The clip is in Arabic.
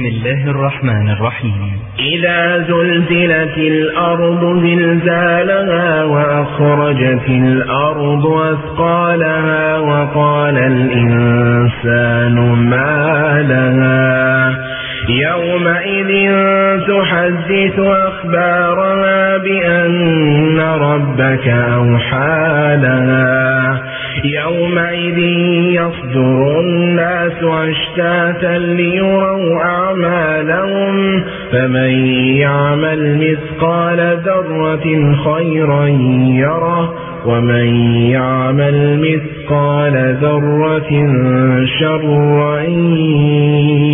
بسم الله الرحمن الرحيم. إذا زلزلت الأرض زلزالها وأخرجت الأرض أثقالها وقال الإنسان ما لها. يومئذ تحدث أخبارها بأن ربك أوحى لها. يومئذ يصدر الناس اشتاتا ليروا أعمالهم فمن يعمل مثقال ذرة خيرا يره ومن يعمل مثقال ذرة شرا يره